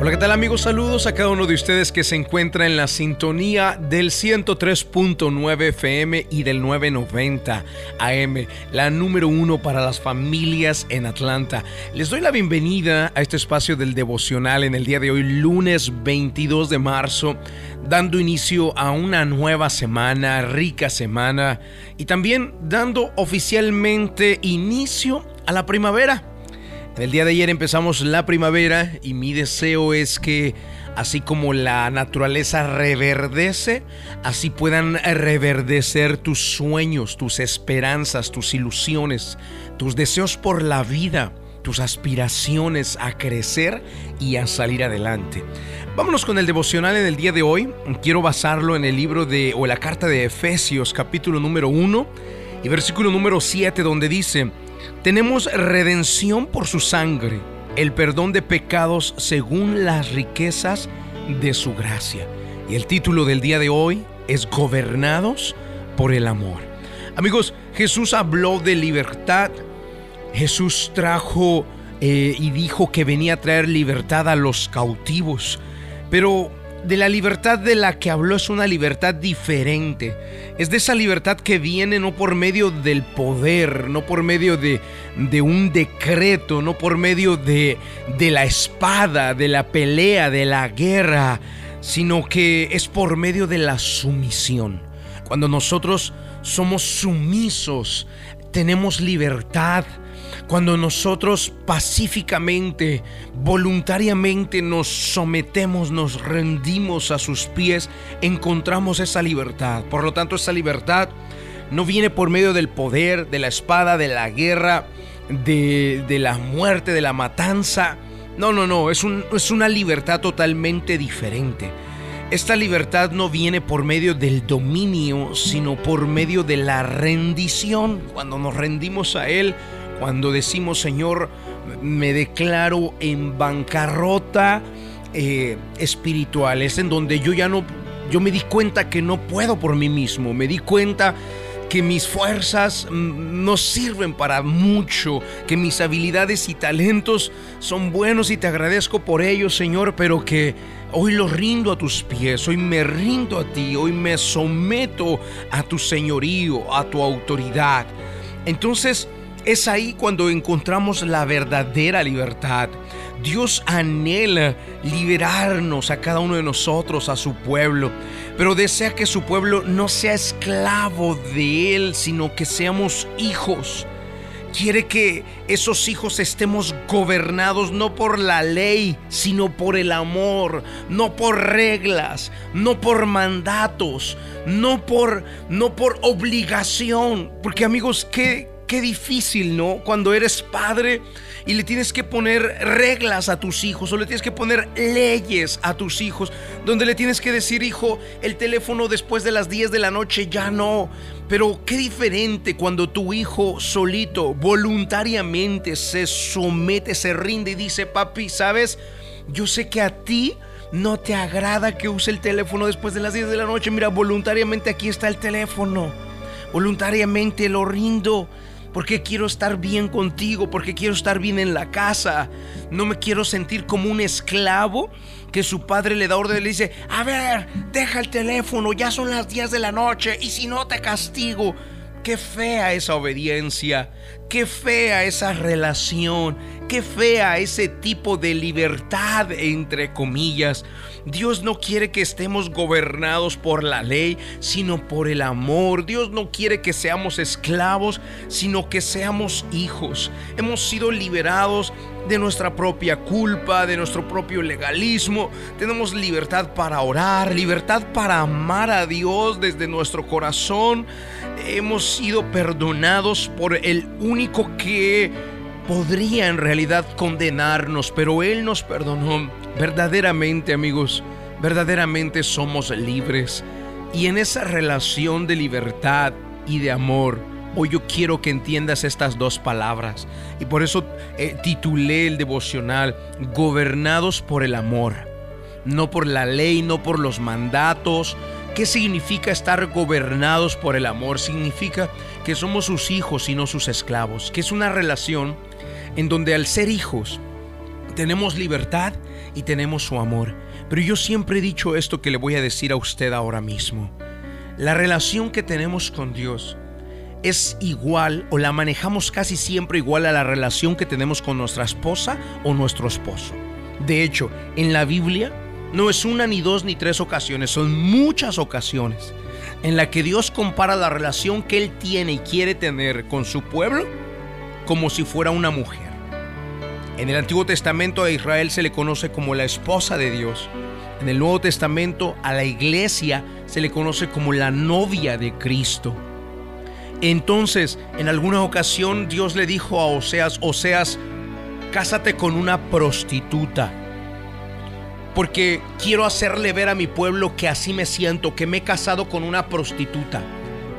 Hola, ¿qué tal amigos? Saludos a cada uno de ustedes que se encuentra en la sintonía del 103.9 FM y del 990 AM, la número uno para las familias en Atlanta. Les doy la bienvenida a este espacio del devocional en el día de hoy, lunes 22 de marzo, dando inicio a una nueva semana, rica semana, y también dando oficialmente inicio a la primavera. El día de ayer empezamos la primavera y mi deseo es que así como la naturaleza reverdece, así puedan reverdecer tus sueños, tus esperanzas, tus ilusiones, tus deseos por la vida, tus aspiraciones a crecer y a salir adelante. Vámonos con el devocional en el día de hoy. Quiero basarlo en el libro de o la carta de Efesios, capítulo número 1 y versículo número 7 donde dice: tenemos redención por su sangre, el perdón de pecados según las riquezas de su gracia. Y el título del día de hoy es Gobernados por el amor. Amigos, Jesús habló de libertad. Jesús trajo eh, y dijo que venía a traer libertad a los cautivos. Pero de la libertad de la que habló es una libertad diferente. Es de esa libertad que viene no por medio del poder, no por medio de, de un decreto, no por medio de, de la espada, de la pelea, de la guerra, sino que es por medio de la sumisión. Cuando nosotros somos sumisos, tenemos libertad cuando nosotros pacíficamente, voluntariamente nos sometemos, nos rendimos a sus pies, encontramos esa libertad. Por lo tanto, esa libertad no viene por medio del poder, de la espada, de la guerra, de, la muerte, de la matanza. No, no, no, es, es una libertad totalmente diferente. Esta libertad no viene por medio del dominio, sino por medio de la rendición. Cuando nos rendimos a Él, cuando decimos, Señor, me declaro en bancarrota eh, espiritual, es en donde yo ya no, yo me di cuenta que no puedo por mí mismo, me di cuenta que mis fuerzas no sirven para mucho, que mis habilidades y talentos son buenos y te agradezco por ellos, Señor, pero que hoy los rindo a tus pies, hoy me rindo a ti, hoy me someto a tu señorío, a tu autoridad. Entonces, es ahí cuando encontramos la verdadera libertad. Dios anhela liberarnos a cada uno de nosotros, a su pueblo, pero desea que su pueblo no sea esclavo de Él, sino que seamos hijos. Quiere que esos hijos estemos gobernados no por la ley, sino por el amor, no por reglas, no por mandatos, no por, no por obligación. Porque amigos, ¿qué, qué difícil, ¿no? Cuando eres padre y le tienes que poner reglas a tus hijos o le tienes que poner leyes a tus hijos, donde le tienes que decir, hijo, el teléfono después de las 10 de la noche ya no. Pero qué diferente cuando tu hijo solito, voluntariamente se somete, se rinde y dice, papi, ¿sabes? Yo sé que a ti no te agrada que use el teléfono después de las 10 de la noche. Mira, voluntariamente aquí está el teléfono. Voluntariamente lo rindo porque quiero estar bien contigo, porque quiero estar bien en la casa. No me quiero sentir como un esclavo que su padre le da orden y le dice, a ver, deja el teléfono, ya son las 10 de la noche y si no te castigo. Qué fea esa obediencia, qué fea esa relación, qué fea ese tipo de libertad entre comillas. Dios no quiere que estemos gobernados por la ley, sino por el amor. Dios no quiere que seamos esclavos, sino que seamos hijos. Hemos sido liberados de nuestra propia culpa, de nuestro propio legalismo. Tenemos libertad para orar, libertad para amar a Dios desde nuestro corazón. Hemos sido perdonados por el único que podría en realidad condenarnos, pero Él nos perdonó. Verdaderamente, amigos, verdaderamente somos libres. Y en esa relación de libertad y de amor, hoy yo quiero que entiendas estas dos palabras. Y por eso eh, titulé el devocional, Gobernados por el amor. No por la ley, no por los mandatos. ¿Qué significa estar gobernados por el amor? Significa que somos sus hijos y no sus esclavos, que es una relación en donde al ser hijos tenemos libertad y tenemos su amor. Pero yo siempre he dicho esto que le voy a decir a usted ahora mismo. La relación que tenemos con Dios es igual o la manejamos casi siempre igual a la relación que tenemos con nuestra esposa o nuestro esposo. De hecho, en la Biblia no es una ni dos ni tres ocasiones, son muchas ocasiones en la que Dios compara la relación que Él tiene y quiere tener con su pueblo como si fuera una mujer. En el Antiguo Testamento a Israel se le conoce como la esposa de Dios. En el Nuevo Testamento a la iglesia se le conoce como la novia de Cristo. Entonces, en alguna ocasión Dios le dijo a Oseas, Oseas, cásate con una prostituta, porque quiero hacerle ver a mi pueblo que así me siento, que me he casado con una prostituta.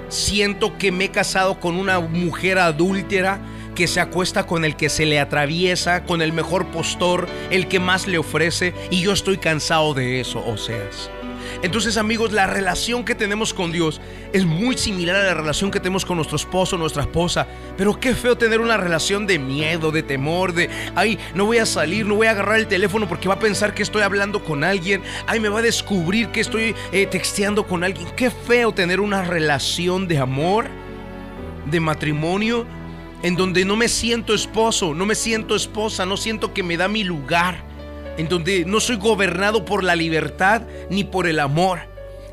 Siento que me he casado con una mujer adúltera que se acuesta con el que se le atraviesa, con el mejor postor, el que más le ofrece, y yo estoy cansado de eso, Oseas. Entonces amigos, la relación que tenemos con Dios es muy similar a la relación que tenemos con nuestro esposo, nuestra esposa. Pero qué feo tener una relación de miedo, de temor, de, ay, no voy a salir, no voy a agarrar el teléfono porque va a pensar que estoy hablando con alguien, ay, me va a descubrir que estoy eh, texteando con alguien. Qué feo tener una relación de amor, de matrimonio, en donde no me siento esposo, no me siento esposa, no siento que me da mi lugar en donde no soy gobernado por la libertad ni por el amor.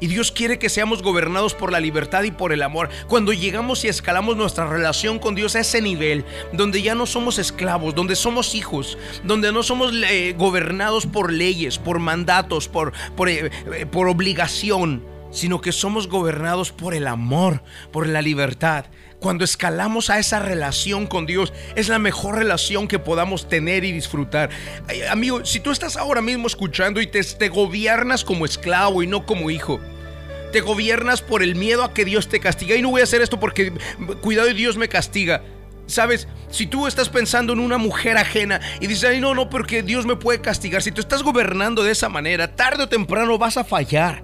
Y Dios quiere que seamos gobernados por la libertad y por el amor. Cuando llegamos y escalamos nuestra relación con Dios a ese nivel, donde ya no somos esclavos, donde somos hijos, donde no somos eh, gobernados por leyes, por mandatos, por, por, eh, eh, por obligación, sino que somos gobernados por el amor, por la libertad cuando escalamos a esa relación con Dios, es la mejor relación que podamos tener y disfrutar. amigo, si tú estás ahora mismo escuchando y te, te gobiernas como esclavo y no como hijo, te gobiernas por el miedo a que Dios te castiga. Y no voy a hacer esto porque cuidado y Dios me castiga. Sabes, si tú estás pensando en una mujer ajena y dices, ay, no, no, porque Dios me puede castigar. Si tú estás gobernando de esa manera, tarde o temprano vas a fallar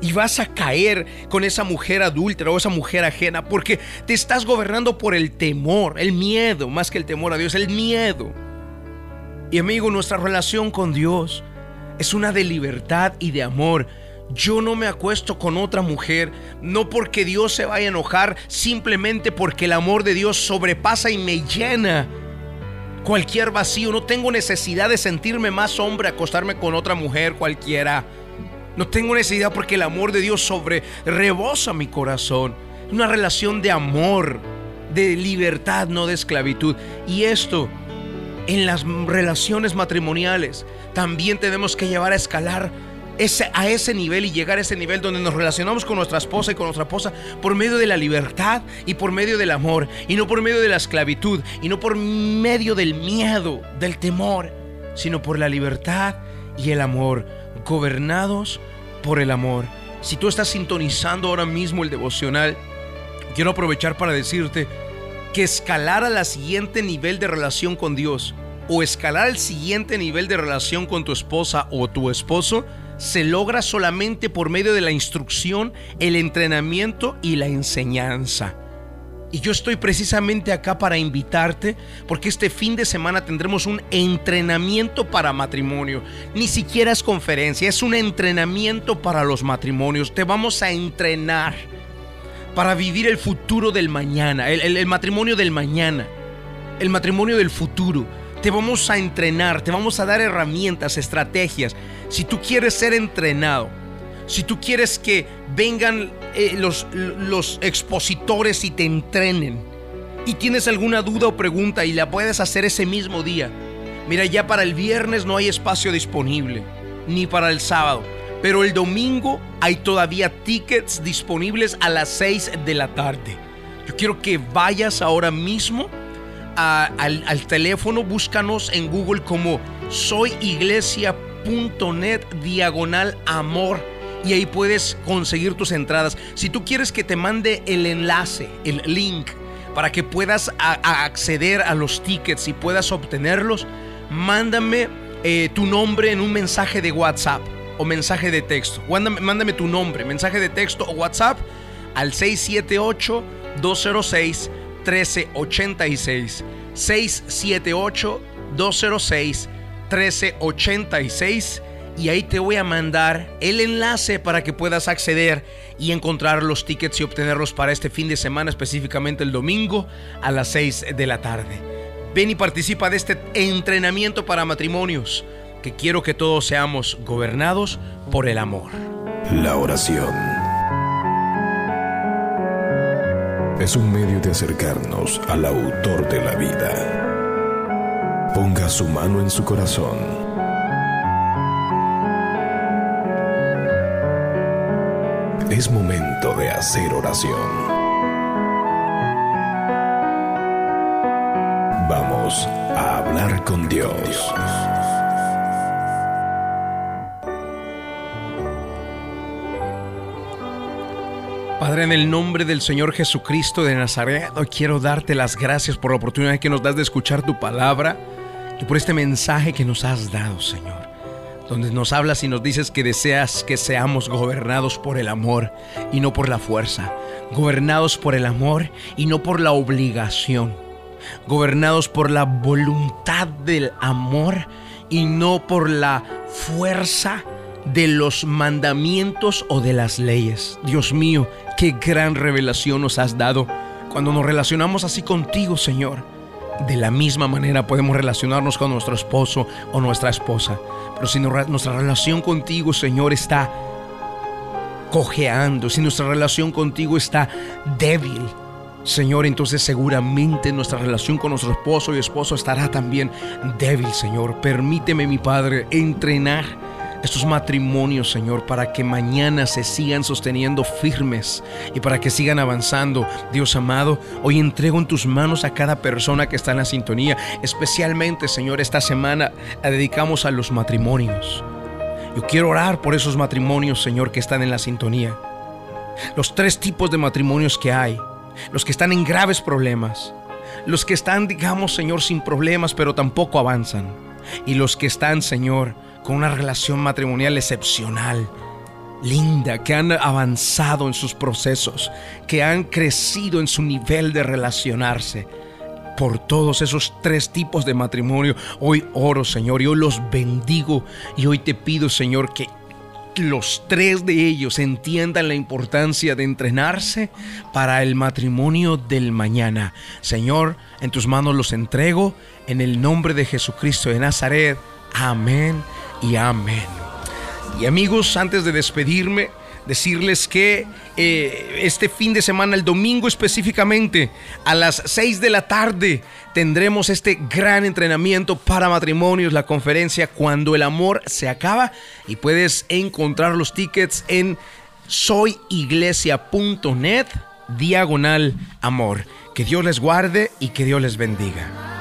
y vas a caer con esa mujer adúltera o esa mujer ajena porque te estás gobernando por el temor, el miedo, más que el temor a Dios, el miedo. Y amigo, nuestra relación con Dios es una de libertad y de amor. Yo no me acuesto con otra mujer, no porque Dios se vaya a enojar, simplemente porque el amor de Dios sobrepasa y me llena cualquier vacío. No tengo necesidad de sentirme más hombre acostarme con otra mujer cualquiera. No tengo necesidad porque el amor de Dios sobre rebosa mi corazón. Una relación de amor, de libertad, no de esclavitud. Y esto en las relaciones matrimoniales también tenemos que llevar a escalar ese, a ese nivel y llegar a ese nivel donde nos relacionamos con nuestra esposa y con nuestra esposa por medio de la libertad y por medio del amor y no por medio de la esclavitud y no por medio del miedo, del temor, sino por la libertad y el amor gobernados por el amor. Si tú estás sintonizando ahora mismo el devocional, quiero aprovechar para decirte que escalar a la siguiente nivel de relación con Dios o escalar al siguiente nivel de relación con tu esposa o tu esposo se logra solamente por medio de la instrucción, el entrenamiento y la enseñanza. Y yo estoy precisamente acá para invitarte porque este fin de semana tendremos un entrenamiento para matrimonio. Ni siquiera es conferencia, es un entrenamiento para los matrimonios. Te vamos a entrenar para vivir el futuro del mañana, el, matrimonio del mañana, el matrimonio del futuro. Te vamos a entrenar, te vamos a dar herramientas, estrategias. Si tú quieres ser entrenado, si tú quieres que vengan eh, los, los expositores y te entrenen, y tienes alguna duda o pregunta y la puedes hacer ese mismo día, mira, ya para el viernes no hay espacio disponible, ni para el sábado. Pero el domingo hay todavía tickets disponibles a las 6 de la tarde. Yo quiero que vayas ahora mismo al, al, teléfono, búscanos en Google como soyiglesia.net diagonal amor y ahí puedes conseguir tus entradas. Si tú quieres que te mande el enlace, el link, para que puedas acceder a los tickets y puedas obtenerlos, mándame eh, tu nombre en un mensaje de WhatsApp o mensaje de texto. Mándame, mándame tu nombre, mensaje de texto o WhatsApp al 678-206-1386. 678-206-1386. 1386 y ahí te voy a mandar el enlace para que puedas acceder y encontrar los tickets y obtenerlos para este fin de semana, específicamente el domingo a las 6 de la tarde. Ven y participa de este entrenamiento para matrimonios, que quiero que todos seamos gobernados por el amor. La oración es un medio de acercarnos al autor de la vida. Ponga su mano en su corazón Es momento de hacer oración. Vamos a hablar con Dios. Padre, en el nombre del Señor Jesucristo de Nazaret, hoy quiero darte las gracias por la oportunidad que nos das de escuchar tu palabra y por este mensaje que nos has dado, Señor donde nos hablas y nos dices que deseas que seamos gobernados por el amor y no por la fuerza, gobernados por el amor y no por la obligación, gobernados por la voluntad del amor y no por la fuerza de los mandamientos o de las leyes. Dios mío, qué gran revelación nos has dado cuando nos relacionamos así contigo, Señor de la misma manera podemos relacionarnos con nuestro esposo o nuestra esposa. Pero si nuestra relación contigo, Señor, está cojeando, si nuestra relación contigo está débil, Señor, entonces seguramente nuestra relación con nuestro esposo y esposo estará también débil, Señor. Permíteme, mi Padre, entrenar estos matrimonios, Señor, para que mañana se sigan sosteniendo firmes y para que sigan avanzando. Dios amado, hoy entrego en tus manos a cada persona que está en la sintonía, especialmente, Señor, esta semana la dedicamos a los matrimonios. Yo quiero orar por esos matrimonios, Señor, que están en la sintonía. Los tres tipos de matrimonios que hay. Los que están en graves problemas. Los que están, digamos, Señor, sin problemas, pero tampoco avanzan. Y los que están, Señor, con una relación matrimonial excepcional, linda, que han avanzado en sus procesos, que han crecido en su nivel de relacionarse. Por todos esos tres tipos de matrimonio, hoy oro, Señor, y los bendigo, y hoy te pido, Señor, que los tres de ellos entiendan la importancia de entrenarse para el matrimonio del mañana. Señor, en tus manos los entrego, en el nombre de Jesucristo de Nazaret. Amén y amén. Y amigos, antes de despedirme, decirles que eh, este fin de semana, el domingo específicamente, a las 6 de la tarde, tendremos este gran entrenamiento para matrimonios, la conferencia Cuando el amor se acaba. Y puedes encontrar los tickets en soyiglesia.net diagonal amor. Que Dios les guarde y que Dios les bendiga.